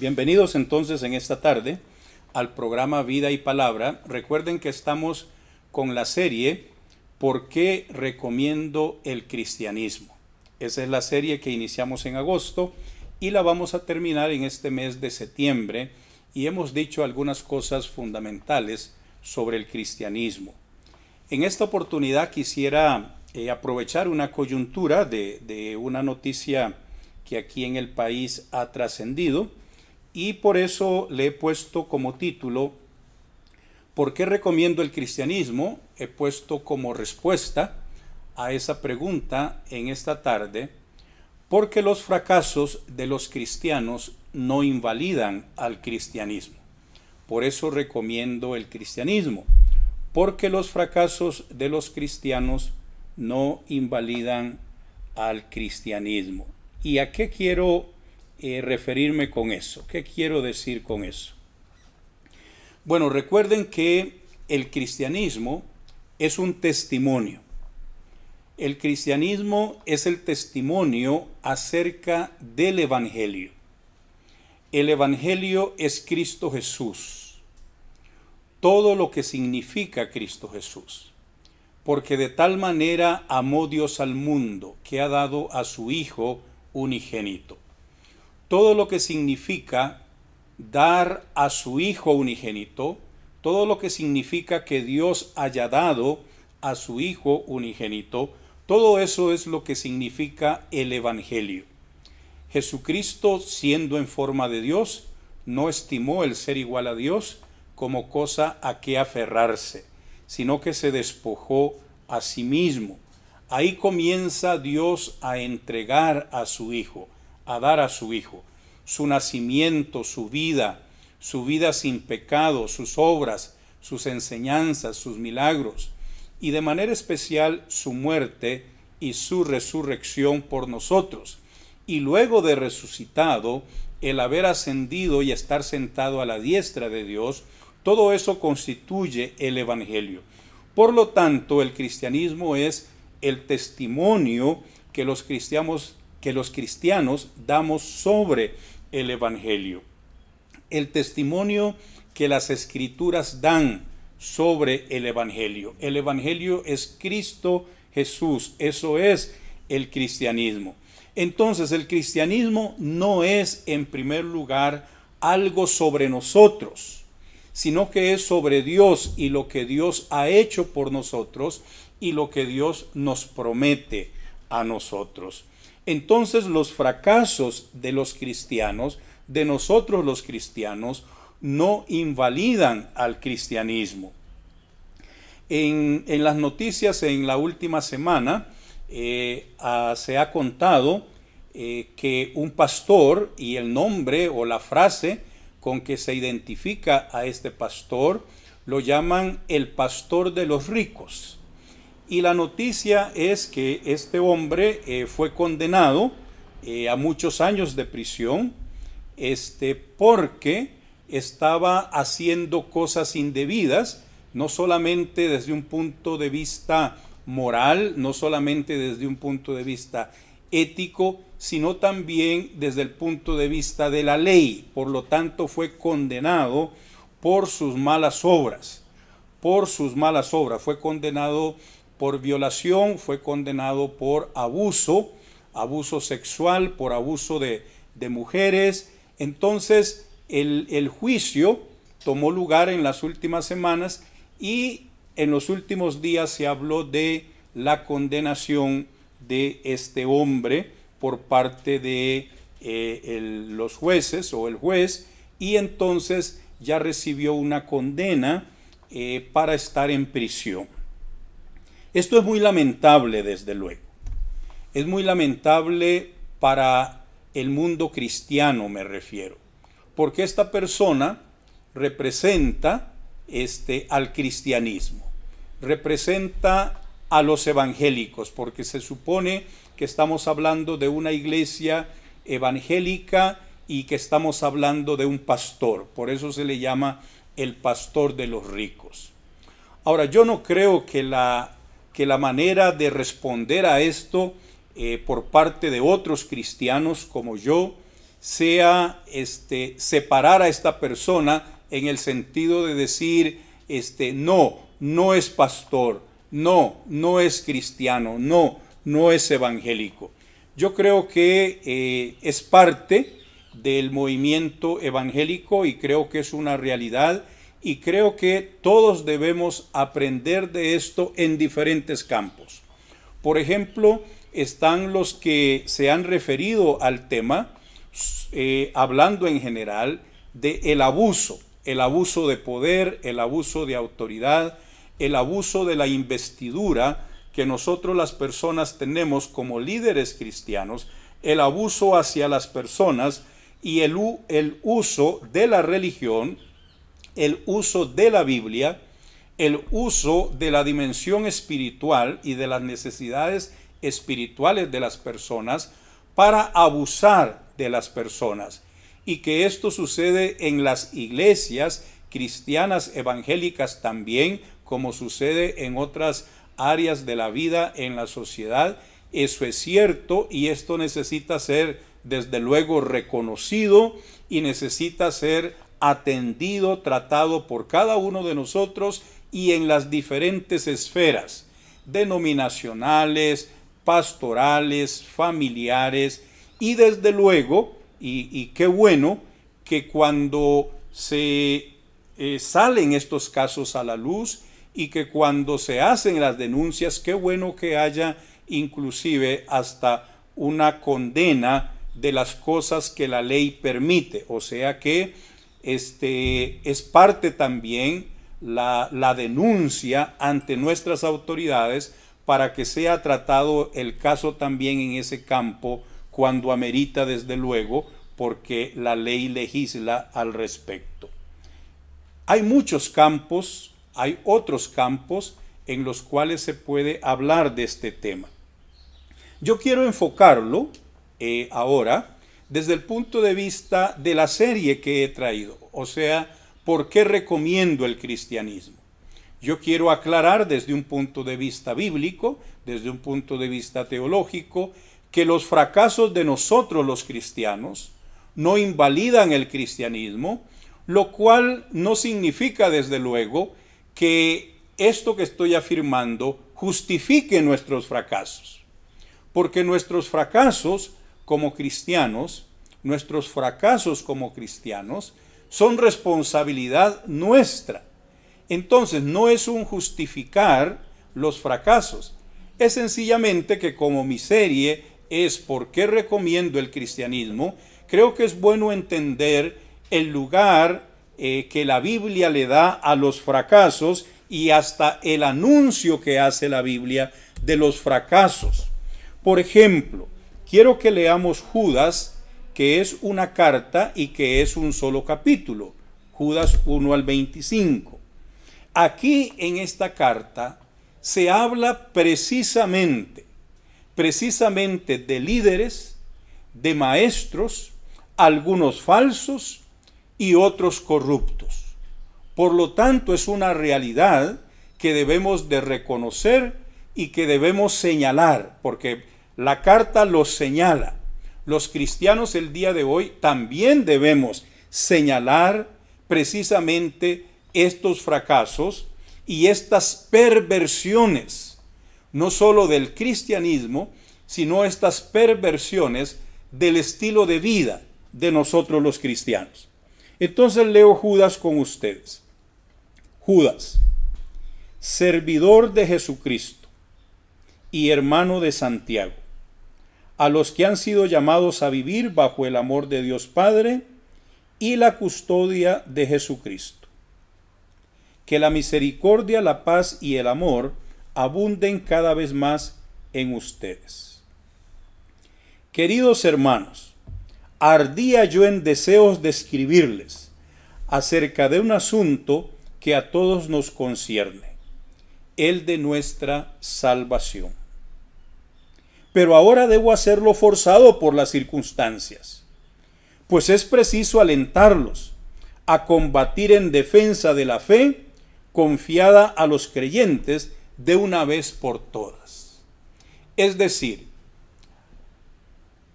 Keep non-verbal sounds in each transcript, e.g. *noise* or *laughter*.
Bienvenidos entonces en esta tarde al programa Vida y Palabra. Recuerden que estamos con la serie ¿Por qué recomiendo el cristianismo? Esa es la serie que iniciamos en agosto y la vamos a terminar en este mes de septiembre y hemos dicho algunas cosas fundamentales sobre el cristianismo. En esta oportunidad quisiera eh, aprovechar una coyuntura de, de una noticia que aquí en el país ha trascendido y por eso le he puesto como título ¿Por qué recomiendo el cristianismo? He puesto como respuesta a esa pregunta en esta tarde porque los fracasos de los cristianos no invalidan al cristianismo. Por eso recomiendo el cristianismo, porque los fracasos de los cristianos no invalidan al cristianismo. ¿Y a qué quiero eh, referirme con eso? ¿Qué quiero decir con eso? Bueno, recuerden que el cristianismo es un testimonio. El cristianismo es el testimonio acerca del Evangelio. El Evangelio es Cristo Jesús. Todo lo que significa Cristo Jesús. Porque de tal manera amó Dios al mundo que ha dado a su Hijo unigénito. Todo lo que significa dar a su Hijo unigénito, todo lo que significa que Dios haya dado a su Hijo unigénito, todo eso es lo que significa el Evangelio. Jesucristo, siendo en forma de Dios, no estimó el ser igual a Dios como cosa a que aferrarse, sino que se despojó a sí mismo. Ahí comienza Dios a entregar a su Hijo, a dar a su Hijo su nacimiento, su vida, su vida sin pecado, sus obras, sus enseñanzas, sus milagros, y de manera especial su muerte y su resurrección por nosotros. Y luego de resucitado, el haber ascendido y estar sentado a la diestra de Dios, todo eso constituye el Evangelio. Por lo tanto, el cristianismo es el testimonio que los cristianos, que los cristianos damos sobre el Evangelio. El testimonio que las escrituras dan sobre el Evangelio. El Evangelio es Cristo Jesús. Eso es el cristianismo. Entonces el cristianismo no es en primer lugar algo sobre nosotros, sino que es sobre Dios y lo que Dios ha hecho por nosotros y lo que Dios nos promete a nosotros. Entonces los fracasos de los cristianos, de nosotros los cristianos, no invalidan al cristianismo. En, las noticias en la última semana eh, ah, se ha contado eh, que un pastor y el nombre o la frase con que se identifica a este pastor lo llaman el pastor de los ricos. Y la noticia es que este hombre eh, fue condenado eh, a muchos años de prisión este, porque estaba haciendo cosas indebidas, no solamente desde un punto de vista moral, no solamente desde un punto de vista ético, sino también desde el punto de vista de la ley. Por lo tanto, fue condenado por sus malas obras. Por sus malas obras. Fue condenado por violación, fue condenado por abuso, abuso sexual, por abuso de, mujeres. Entonces, el, juicio tomó lugar en las últimas semanas y en los últimos días se habló de la condenación de este hombre por parte de eh, los jueces o el juez y entonces ya recibió una condena eh, para estar en prisión. Esto es muy lamentable, desde luego. Es muy lamentable para el mundo cristiano, me refiero, porque esta persona representa este, al cristianismo, representa a los evangélicos, porque se supone que estamos hablando de una iglesia evangélica y que estamos hablando de un pastor, por eso se le llama el pastor de los ricos. Ahora, yo no creo que la que la manera de responder a esto eh, por parte de otros cristianos como yo sea este, separar a esta persona en el sentido de decir, este, no, no es pastor, no, no es cristiano, no, no es evangélico. Yo creo que eh, es parte del movimiento evangélico y creo que es una realidad y creo que todos debemos aprender de esto en diferentes campos. Por ejemplo, están los que se han referido al tema, eh, hablando en general de el abuso, el abuso de poder, el abuso de autoridad, el abuso de la investidura que nosotros las personas tenemos como líderes cristianos, el abuso hacia las personas y el, el uso de la religión, el uso de la Biblia, el uso de la dimensión espiritual y de las necesidades espirituales de las personas para abusar de las personas. Y que esto sucede en las iglesias cristianas evangélicas también, como sucede en otras áreas de la vida en la sociedad. Eso es cierto y esto necesita ser desde luego reconocido y necesita ser atendido, tratado por cada uno de nosotros y en las diferentes esferas denominacionales, pastorales, familiares y desde luego, y, qué bueno, que cuando se eh, salen estos casos a la luz y que cuando se hacen las denuncias, qué bueno que haya inclusive hasta una condena de las cosas que la ley permite. O sea que este, es parte también la, denuncia ante nuestras autoridades para que sea tratado el caso también en ese campo cuando amerita desde luego, porque la ley legisla al respecto. Hay muchos campos, hay otros campos en los cuales se puede hablar de este tema. Yo quiero enfocarlo eh, ahora desde el punto de vista de la serie que he traído, o sea, ¿por qué recomiendo el cristianismo? Yo quiero aclarar desde un punto de vista bíblico, desde un punto de vista teológico, que los fracasos de nosotros los cristianos no invalidan el cristianismo, lo cual no significa desde luego que esto que estoy afirmando justifique nuestros fracasos, porque nuestros fracasos como cristianos, nuestros fracasos como cristianos, son responsabilidad nuestra. Entonces no es un justificar los fracasos, es sencillamente que como mi serie es por qué recomiendo el cristianismo, creo que es bueno entender el lugar eh, que la Biblia le da a los fracasos y hasta el anuncio que hace la Biblia de los fracasos. Por ejemplo, quiero que leamos Judas, que es una carta y que es un solo capítulo, Judas 1 al 25. Aquí en esta carta se habla precisamente, precisamente de líderes, de maestros, algunos falsos y otros corruptos. Por lo tanto, es una realidad que debemos de reconocer y que debemos señalar, porque la carta los señala. Los cristianos el día de hoy también debemos señalar precisamente estos fracasos y estas perversiones, no solo del cristianismo, sino estas perversiones del estilo de vida de nosotros los cristianos. Entonces leo Judas con ustedes. Judas, servidor de Jesucristo y hermano de Santiago a los que han sido llamados a vivir bajo el amor de Dios Padre y la custodia de Jesucristo. Que la misericordia, la paz y el amor abunden cada vez más en ustedes. Queridos hermanos, ardía yo en deseos de escribirles acerca de un asunto que a todos nos concierne, el de nuestra salvación pero ahora debo hacerlo forzado por las circunstancias, pues es preciso alentarlos a combatir en defensa de la fe confiada a los creyentes de una vez por todas. Es decir,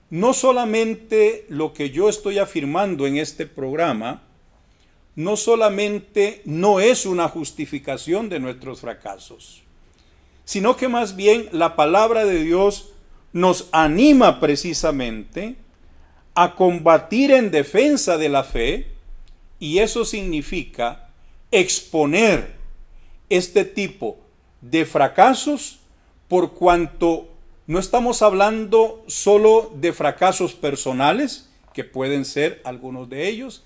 no solamente lo que yo estoy afirmando en este programa, no solamente no es una justificación de nuestros fracasos, sino que más bien la palabra de Dios nos anima precisamente a combatir en defensa de la fe y eso significa exponer este tipo de fracasos por cuanto no estamos hablando solo de fracasos personales, que pueden ser algunos de ellos,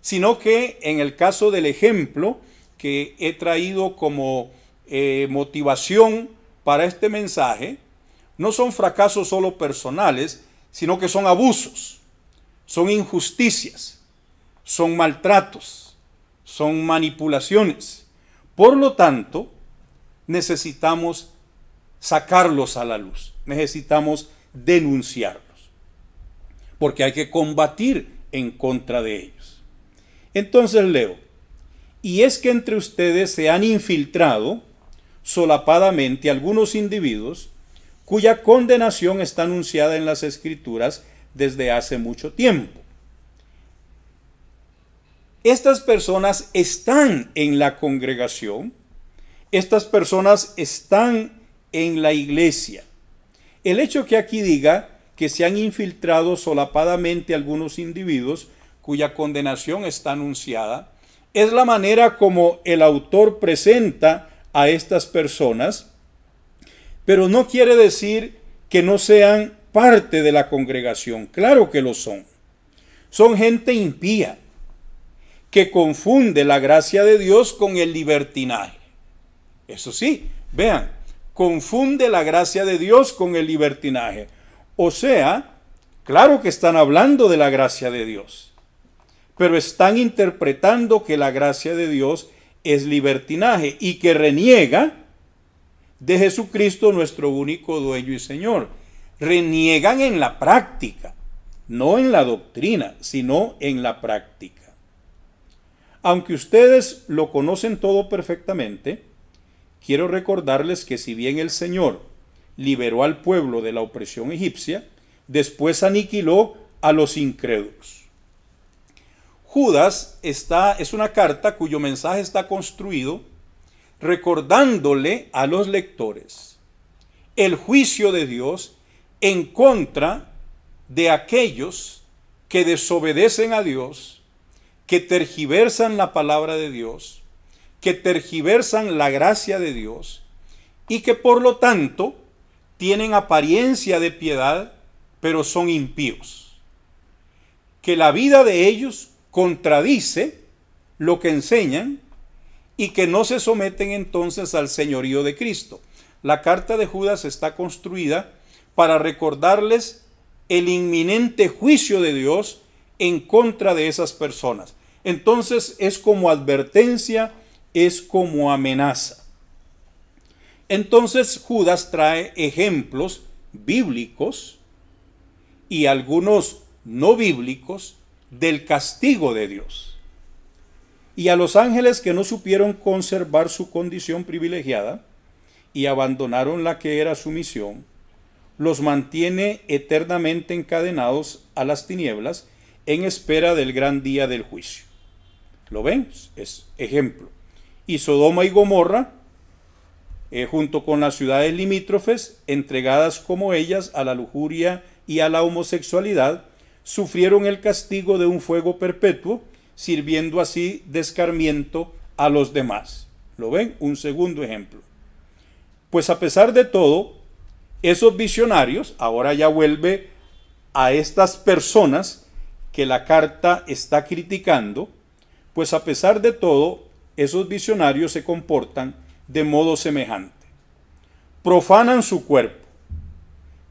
sino que en el caso del ejemplo que he traído como eh, motivación para este mensaje, no son fracasos solo personales, sino que son abusos, son injusticias, son maltratos, son manipulaciones. Por lo tanto, necesitamos sacarlos a la luz, necesitamos denunciarlos, porque hay que combatir en contra de ellos. Entonces leo, y es que entre ustedes se han infiltrado solapadamente algunos individuos cuya condenación está anunciada en las escrituras desde hace mucho tiempo. Estas personas están en la congregación, estas personas están en la iglesia. El hecho que aquí diga que se han infiltrado solapadamente algunos individuos cuya condenación está anunciada, es la manera como el autor presenta a estas personas, pero no quiere decir que no sean parte de la congregación, claro que lo son. Son gente impía, que confunde la gracia de Dios con el libertinaje. Eso sí, vean, confunde la gracia de Dios con el libertinaje. O sea, claro que están hablando de la gracia de Dios, pero están interpretando que la gracia de Dios es libertinaje y que reniega de Jesucristo nuestro único dueño y Señor. Reniegan en la práctica, no en la doctrina, sino en la práctica. Aunque ustedes lo conocen todo perfectamente, quiero recordarles que si bien el Señor liberó al pueblo de la opresión egipcia, después aniquiló a los incrédulos. Judas está, es una carta cuyo mensaje está construido recordándole a los lectores el juicio de Dios en contra de aquellos que desobedecen a Dios, que tergiversan la palabra de Dios, que tergiversan la gracia de Dios y que por lo tanto tienen apariencia de piedad, pero son impíos. Que la vida de ellos contradice lo que enseñan y que no se someten entonces al señorío de Cristo. La carta de Judas está construida para recordarles el inminente juicio de Dios en contra de esas personas. Entonces es como advertencia, es como amenaza. Entonces Judas trae ejemplos bíblicos y algunos no bíblicos del castigo de Dios. Y a los ángeles que no supieron conservar su condición privilegiada y abandonaron la que era su misión, los mantiene eternamente encadenados a las tinieblas en espera del gran día del juicio. ¿Lo ven? Es ejemplo. Y Sodoma y Gomorra, eh, junto con las ciudades limítrofes, entregadas como ellas a la lujuria y a la homosexualidad, sufrieron el castigo de un fuego perpetuo, sirviendo así de escarmiento a los demás. ¿Lo ven? Un segundo ejemplo. Pues a pesar de todo, esos visionarios, ahora ya vuelve a estas personas que la carta está criticando, pues a pesar de todo, esos visionarios se comportan de modo semejante. Profanan su cuerpo,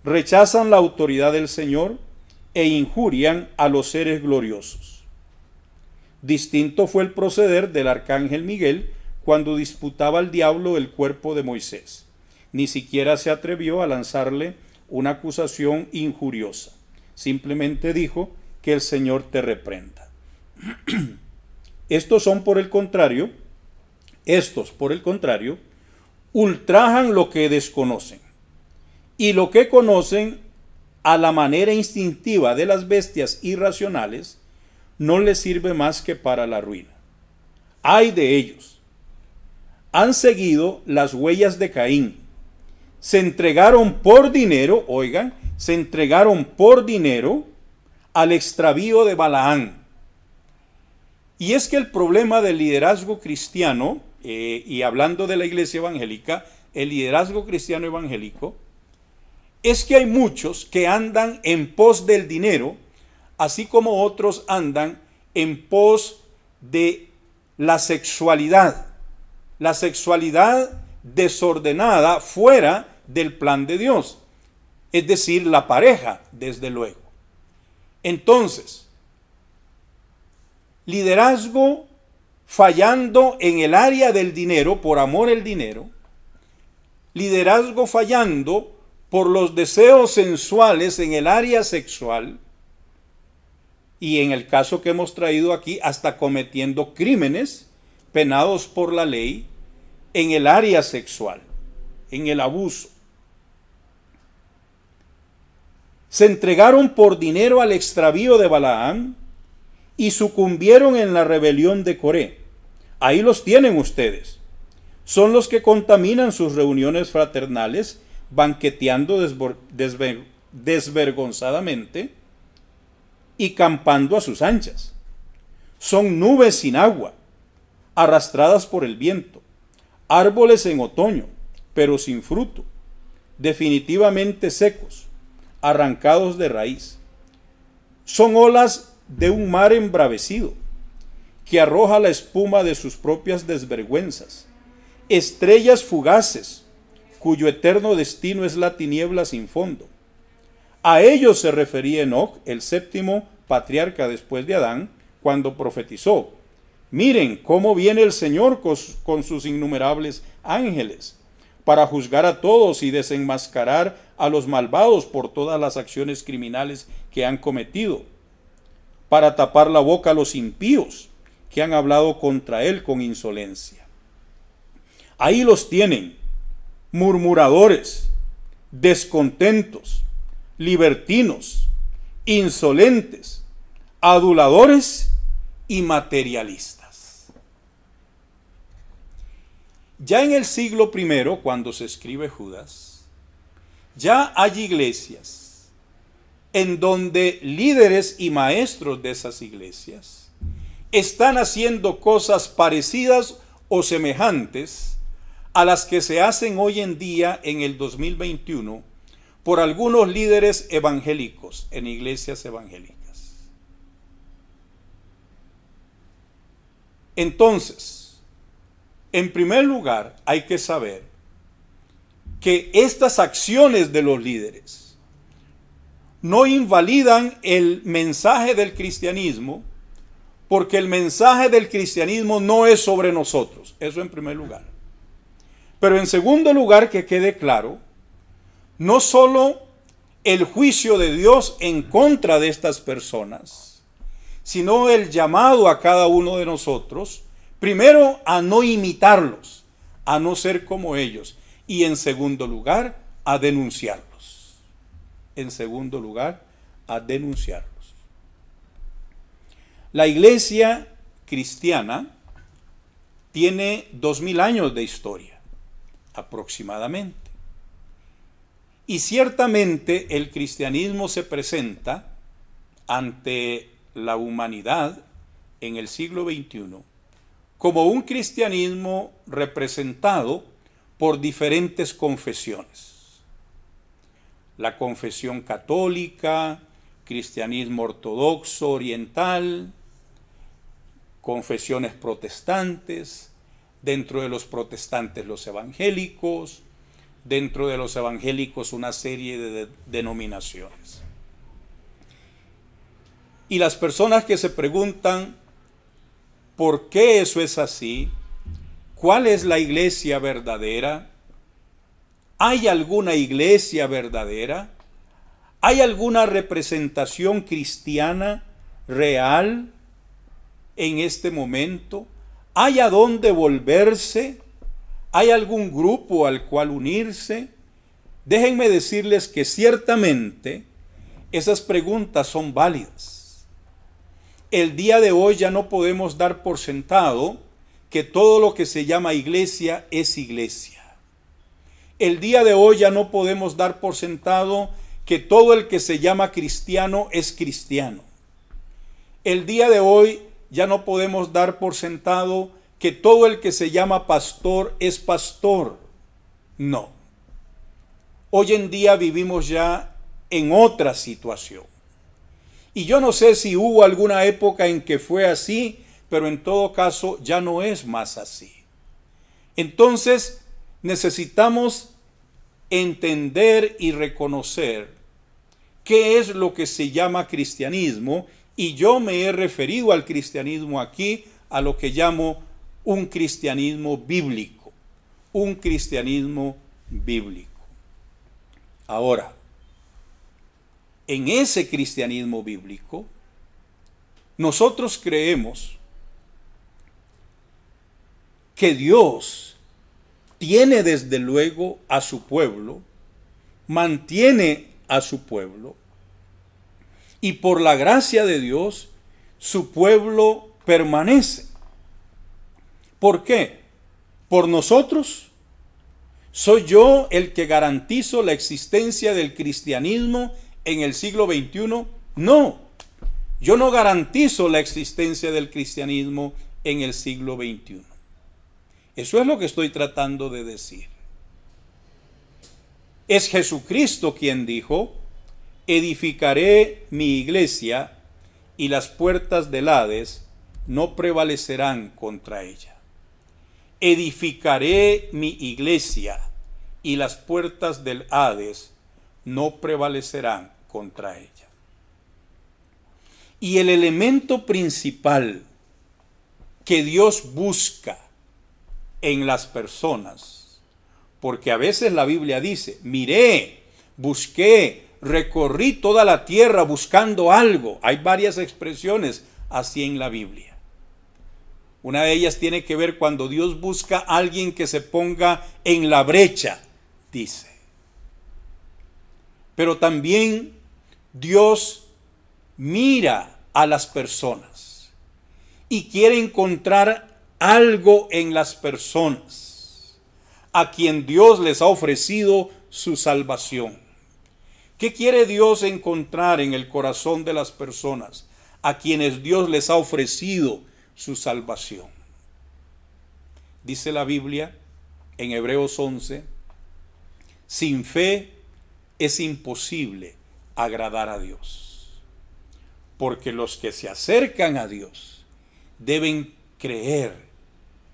rechazan la autoridad del Señor, e injurian a los seres gloriosos. Distinto fue el proceder del arcángel Miguel cuando disputaba al diablo el cuerpo de Moisés. Ni siquiera se atrevió a lanzarle una acusación injuriosa. Simplemente dijo que el Señor te reprenda. *clears throat* Estos son por el contrario, estos por el contrario, ultrajan lo que desconocen. Y lo que conocen a la manera instintiva de las bestias irracionales, no les sirve más que para la ruina. Hay de ellos. Han seguido las huellas de Caín. Se entregaron por dinero, oigan, se entregaron por dinero al extravío de Balaán. Y es que el problema del liderazgo cristiano, eh, y hablando de la iglesia evangélica, el liderazgo cristiano evangélico, es que hay muchos que andan en pos del dinero, así como otros andan en pos de la sexualidad. La sexualidad desordenada fuera del plan de Dios. Es decir, la pareja, desde luego. Entonces, liderazgo fallando en el área del dinero, por amor al dinero, liderazgo fallando por los deseos sensuales en el área sexual y en el caso que hemos traído aquí, hasta cometiendo crímenes penados por la ley en el área sexual, en el abuso. Se entregaron por dinero al extravío de Balaam y sucumbieron en la rebelión de Coré. Ahí los tienen ustedes. Son los que contaminan sus reuniones fraternales banqueteando desvergonzadamente y campando a sus anchas. Son nubes sin agua, arrastradas por el viento, árboles en otoño, pero sin fruto, definitivamente secos, arrancados de raíz. Son olas de un mar embravecido, que arroja la espuma de sus propias desvergüenzas, estrellas fugaces, cuyo eterno destino es la tiniebla sin fondo. A ellos se refería Enoch, el séptimo patriarca después de Adán, cuando profetizó, miren cómo viene el Señor con sus innumerables ángeles, para juzgar a todos y desenmascarar a los malvados por todas las acciones criminales que han cometido, para tapar la boca a los impíos que han hablado contra él con insolencia. Ahí los tienen, murmuradores, descontentos, libertinos, insolentes, aduladores y materialistas. Ya en el siglo I, cuando se escribe Judas, ya hay iglesias en donde líderes y maestros de esas iglesias están haciendo cosas parecidas o semejantes a las que se hacen hoy en día en el 2021 por algunos líderes evangélicos en iglesias evangélicas. Entonces, en primer lugar, hay que saber que estas acciones de los líderes no invalidan el mensaje del cristianismo, porque el mensaje del cristianismo no es sobre nosotros, eso en primer lugar. Pero en segundo lugar, que quede claro, no solo el juicio de Dios en contra de estas personas, sino el llamado a cada uno de nosotros, primero a no imitarlos, a no ser como ellos, y en segundo lugar, a denunciarlos. En segundo lugar, a denunciarlos. La iglesia cristiana tiene dos mil años de historia aproximadamente. Y ciertamente el cristianismo se presenta ante la humanidad en el siglo XXI como un cristianismo representado por diferentes confesiones. La confesión católica, cristianismo ortodoxo oriental, confesiones protestantes, dentro de los protestantes los evangélicos, dentro de los evangélicos una serie de denominaciones. Y las personas que se preguntan por qué eso es así, cuál es la iglesia verdadera, ¿hay alguna iglesia verdadera? ¿Hay alguna representación cristiana real en este momento? ¿Hay a dónde volverse? ¿Hay algún grupo al cual unirse? Déjenme decirles que ciertamente esas preguntas son válidas. El día de hoy ya no podemos dar por sentado que todo lo que se llama iglesia es iglesia. El día de hoy ya no podemos dar por sentado que todo el que se llama cristiano es cristiano. El día de hoy ya no podemos dar por sentado que todo el que se llama pastor es pastor. No. Hoy en día vivimos ya en otra situación. Y yo no sé si hubo alguna época en que fue así, pero en todo caso ya no es más así. Entonces necesitamos entender y reconocer qué es lo que se llama cristianismo y yo me he referido al cristianismo aquí a lo que llamo un cristianismo bíblico, un cristianismo bíblico. Ahora, en ese cristianismo bíblico, nosotros creemos que Dios tiene desde luego a su pueblo, mantiene a su pueblo, y por la gracia de Dios, su pueblo permanece. ¿Por qué? ¿Por nosotros? ¿Soy yo el que garantizo la existencia del cristianismo en el siglo XXI? No, yo no garantizo la existencia del cristianismo en el siglo XXI. Eso es lo que estoy tratando de decir. Es Jesucristo quien dijo, edificaré mi iglesia y las puertas del Hades no prevalecerán contra ella. Edificaré mi iglesia y las puertas del Hades no prevalecerán contra ella. Y el elemento principal que Dios busca en las personas, porque a veces la Biblia dice, miré, busqué, recorrí toda la tierra buscando algo. Hay varias expresiones así en la Biblia. Una de ellas tiene que ver cuando Dios busca a alguien que se ponga en la brecha, dice. Pero también Dios mira a las personas y quiere encontrar algo en las personas a quien Dios les ha ofrecido su salvación. ¿Qué quiere Dios encontrar en el corazón de las personas a quienes Dios les ha ofrecido su salvación? Dice la Biblia en Hebreos 11, sin fe es imposible agradar a Dios, porque los que se acercan a Dios deben creer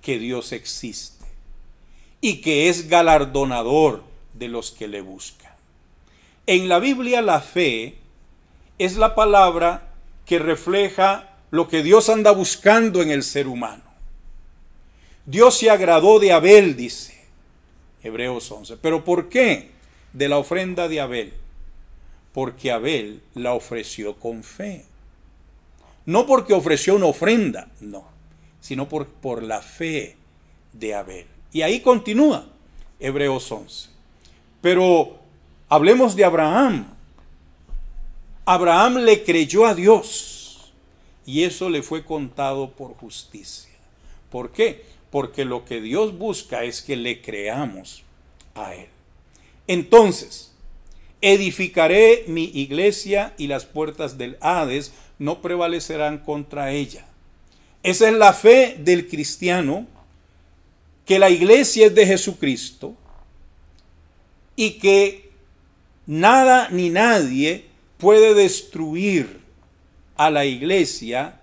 que Dios existe y que es galardonador de los que le buscan. En la Biblia la fe es la palabra que refleja lo que Dios anda buscando en el ser humano. Dios se agradó de Abel, dice Hebreos 11. ¿Pero por qué de la ofrenda de Abel? Porque Abel la ofreció con fe. No porque ofreció una ofrenda, no, sino por, por la fe de Abel. Y ahí continúa Hebreos 11. Pero Hablemos de Abraham. Abraham le creyó a Dios y eso le fue contado por justicia. ¿Por qué? Porque lo que Dios busca es que le creamos a Él. Entonces, edificaré mi iglesia y las puertas del Hades no prevalecerán contra ella. Esa es la fe del cristiano, que la iglesia es de Jesucristo y que Nada ni nadie puede destruir a la iglesia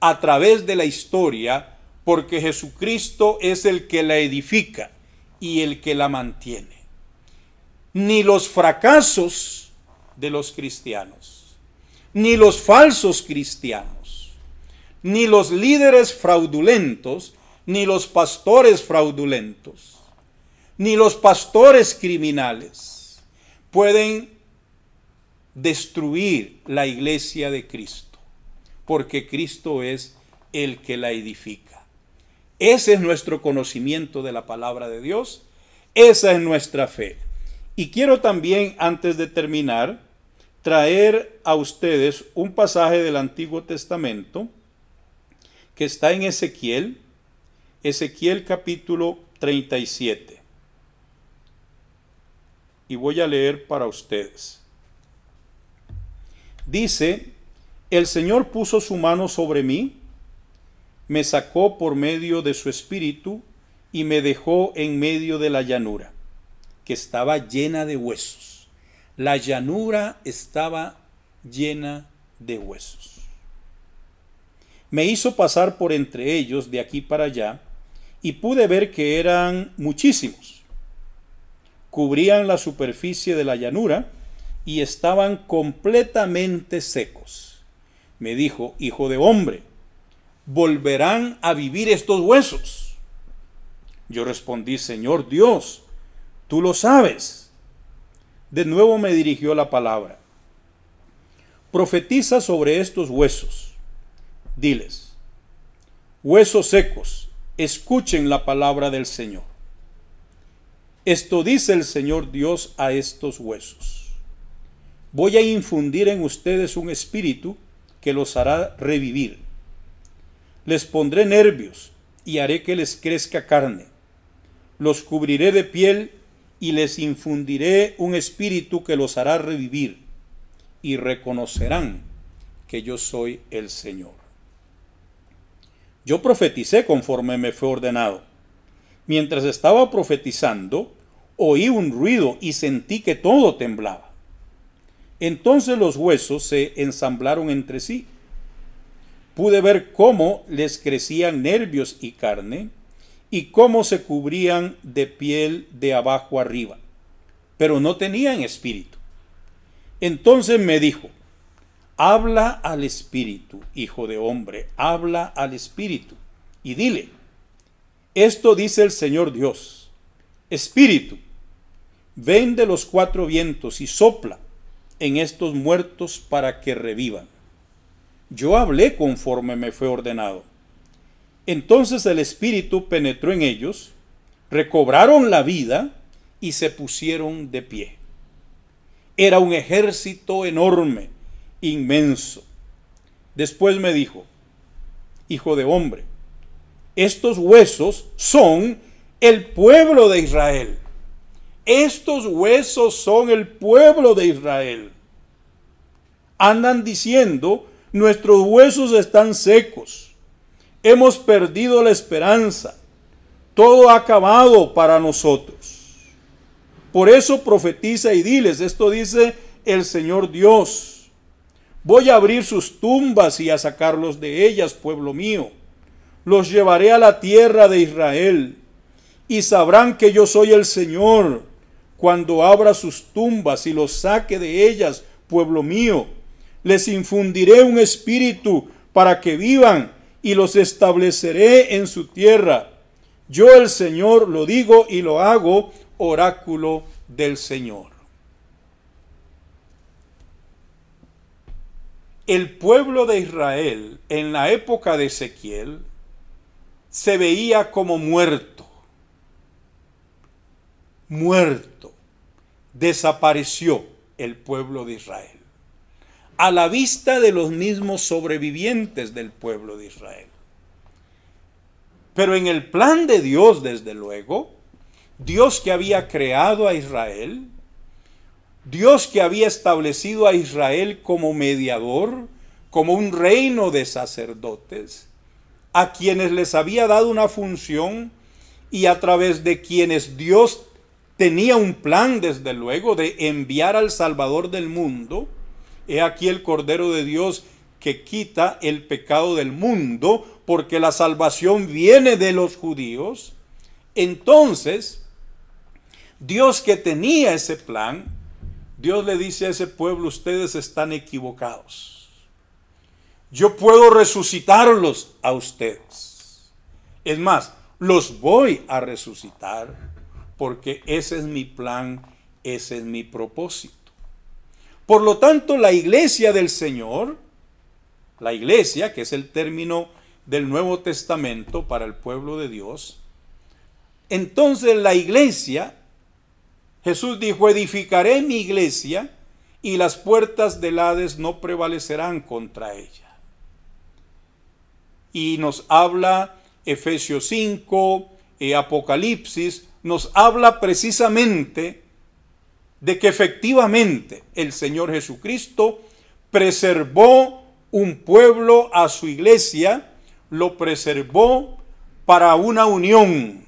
a través de la historia porque Jesucristo es el que la edifica y el que la mantiene. Ni los fracasos de los cristianos, ni los falsos cristianos, ni los líderes fraudulentos, ni los pastores fraudulentos, ni los pastores criminales pueden destruir la iglesia de Cristo, porque Cristo es el que la edifica. Ese es nuestro conocimiento de la palabra de Dios, esa es nuestra fe. Y quiero también, antes de terminar, traer a ustedes un pasaje del Antiguo Testamento que está en Ezequiel, Ezequiel capítulo 37. Y voy a leer para ustedes. Dice, el Señor puso su mano sobre mí, me sacó por medio de su espíritu y me dejó en medio de la llanura, que estaba llena de huesos. La llanura estaba llena de huesos. Me hizo pasar por entre ellos de aquí para allá y pude ver que eran muchísimos. Cubrían la superficie de la llanura y estaban completamente secos. Me dijo, hijo de hombre, ¿volverán a vivir estos huesos? Yo respondí, Señor Dios, tú lo sabes. De nuevo me dirigió la palabra. Profetiza sobre estos huesos. Diles, huesos secos, escuchen la palabra del Señor. Esto dice el Señor Dios a estos huesos. Voy a infundir en ustedes un espíritu que los hará revivir. Les pondré nervios y haré que les crezca carne los cubriré de piel y les infundiré un espíritu que los hará revivir y reconocerán que yo soy el Señor. Yo profeticé conforme me fue ordenado. Mientras estaba profetizando, oí un ruido y sentí que todo temblaba. Entonces los huesos se ensamblaron entre sí. Pude ver cómo les crecían nervios y carne y cómo se cubrían de piel de abajo arriba, pero no tenían espíritu. Entonces me dijo, habla al espíritu, hijo de hombre, habla al espíritu, y dile, esto dice el Señor Dios, espíritu, ven de los cuatro vientos y sopla en estos muertos para que revivan. Yo hablé conforme me fue ordenado entonces el Espíritu penetró en ellos, recobraron la vida y se pusieron de pie. Era un ejército enorme, inmenso. Después me dijo, Hijo de hombre, estos huesos son el pueblo de Israel. Estos huesos son el pueblo de Israel. Andan diciendo, nuestros huesos están secos Hemos perdido la esperanza. Todo ha acabado para nosotros. Por eso profetiza y diles, esto dice el Señor Dios. Voy a abrir sus tumbas y a sacarlos de ellas, pueblo mío. Los llevaré a la tierra de Israel y sabrán que yo soy el Señor cuando abra sus tumbas y los saque de ellas, pueblo mío. Les infundiré un espíritu para que vivan y los estableceré en su tierra. Yo el Señor lo digo y lo hago, oráculo del Señor. El pueblo de Israel en la época de Ezequiel se veía como muerto, muerto, desapareció el pueblo de Israel a la vista de los mismos sobrevivientes del pueblo de Israel. Pero en el plan de Dios, desde luego, Dios que había creado a Israel, Dios que había establecido a Israel como mediador, como un reino de sacerdotes, a quienes les había dado una función y a través de quienes Dios tenía un plan, desde luego, de enviar al Salvador del mundo, He aquí el Cordero de Dios que quita el pecado del mundo, porque la salvación viene de los judíos. Entonces, Dios que tenía ese plan, Dios le dice a ese pueblo, ustedes están equivocados. Yo puedo resucitarlos a ustedes. Es más, los voy a resucitar porque ese es mi plan, ese es mi propósito. Por lo tanto, la iglesia del Señor, la iglesia, que es el término del Nuevo Testamento para el pueblo de Dios, entonces la iglesia, Jesús dijo, edificaré mi iglesia y las puertas del Hades no prevalecerán contra ella. Y nos habla Efesios 5, eh, Apocalipsis, nos habla precisamente de que efectivamente el Señor Jesucristo preservó un pueblo a su iglesia, lo preservó para una unión.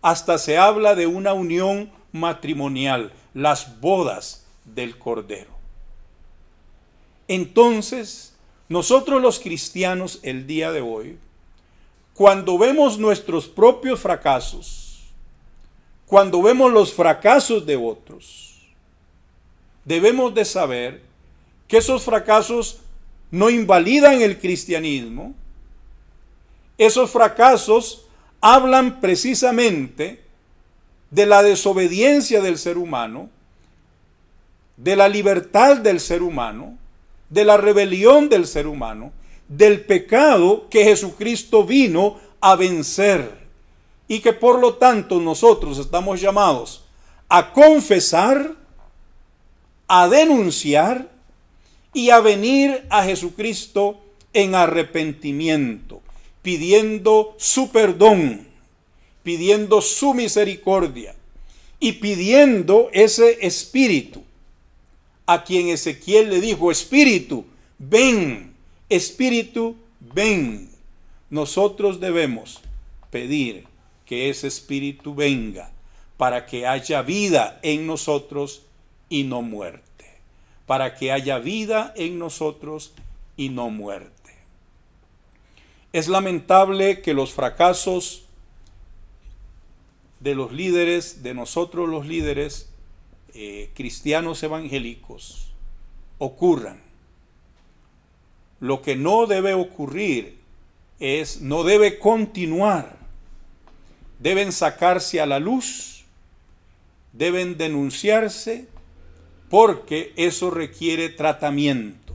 Hasta se habla de una unión matrimonial, las bodas del Cordero. Entonces, nosotros los cristianos el día de hoy, cuando vemos nuestros propios fracasos, cuando vemos los fracasos de otros, debemos de saber que esos fracasos no invalidan el cristianismo, esos fracasos hablan precisamente de la desobediencia del ser humano, de la libertad del ser humano, de la rebelión del ser humano, del pecado que Jesucristo vino a vencer y que por lo tanto nosotros estamos llamados a confesar, a denunciar y a venir a Jesucristo en arrepentimiento, pidiendo su perdón, pidiendo su misericordia y pidiendo ese espíritu a quien Ezequiel le dijo, espíritu, ven, espíritu, ven. Nosotros debemos pedir que ese espíritu venga para que haya vida en nosotros y no muerte. Para que haya vida en nosotros y no muerte. Es lamentable que los fracasos de los líderes, de nosotros los líderes eh, cristianos evangélicos, ocurran. Lo que no debe ocurrir es, no debe continuar. Deben sacarse a la luz, deben denunciarse, porque eso requiere tratamiento.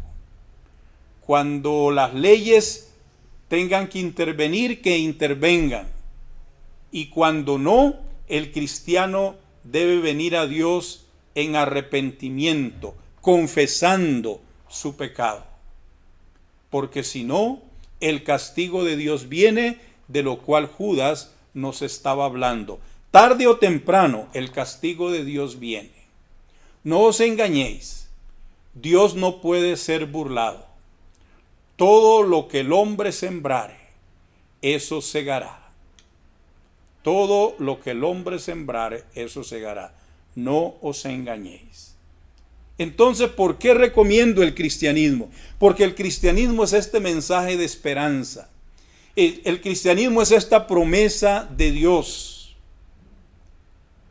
Cuando las leyes tengan que intervenir, que intervengan. Y cuando no, el cristiano debe venir a Dios en arrepentimiento, confesando su pecado. Porque si no, el castigo de Dios viene, de lo cual Judas nos estaba hablando. Tarde o temprano, el castigo de Dios viene. No os engañéis, Dios no puede ser burlado. Todo lo que el hombre sembrare, eso segará. Todo lo que el hombre sembrare, eso segará. No os engañéis. Entonces, ¿por qué recomiendo el cristianismo? Porque el cristianismo es este mensaje de esperanza. El, cristianismo es esta promesa de Dios.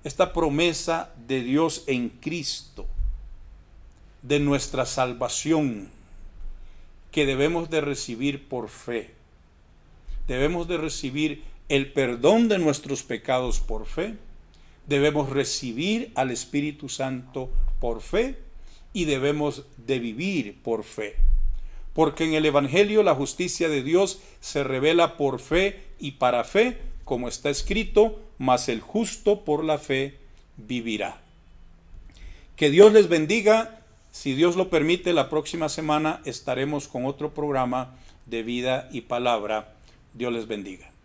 Esta promesa de Dios en Cristo. De nuestra salvación. Que debemos de recibir por fe. Debemos de recibir el perdón de nuestros pecados por fe, debemos recibir al Espíritu Santo por fe y debemos de vivir por fe. Porque en el Evangelio la justicia de Dios se revela por fe y para fe, como está escrito, mas el justo por la fe vivirá. Que Dios les bendiga. Si Dios lo permite, la próxima semana estaremos con otro programa de vida y palabra. Dios les bendiga.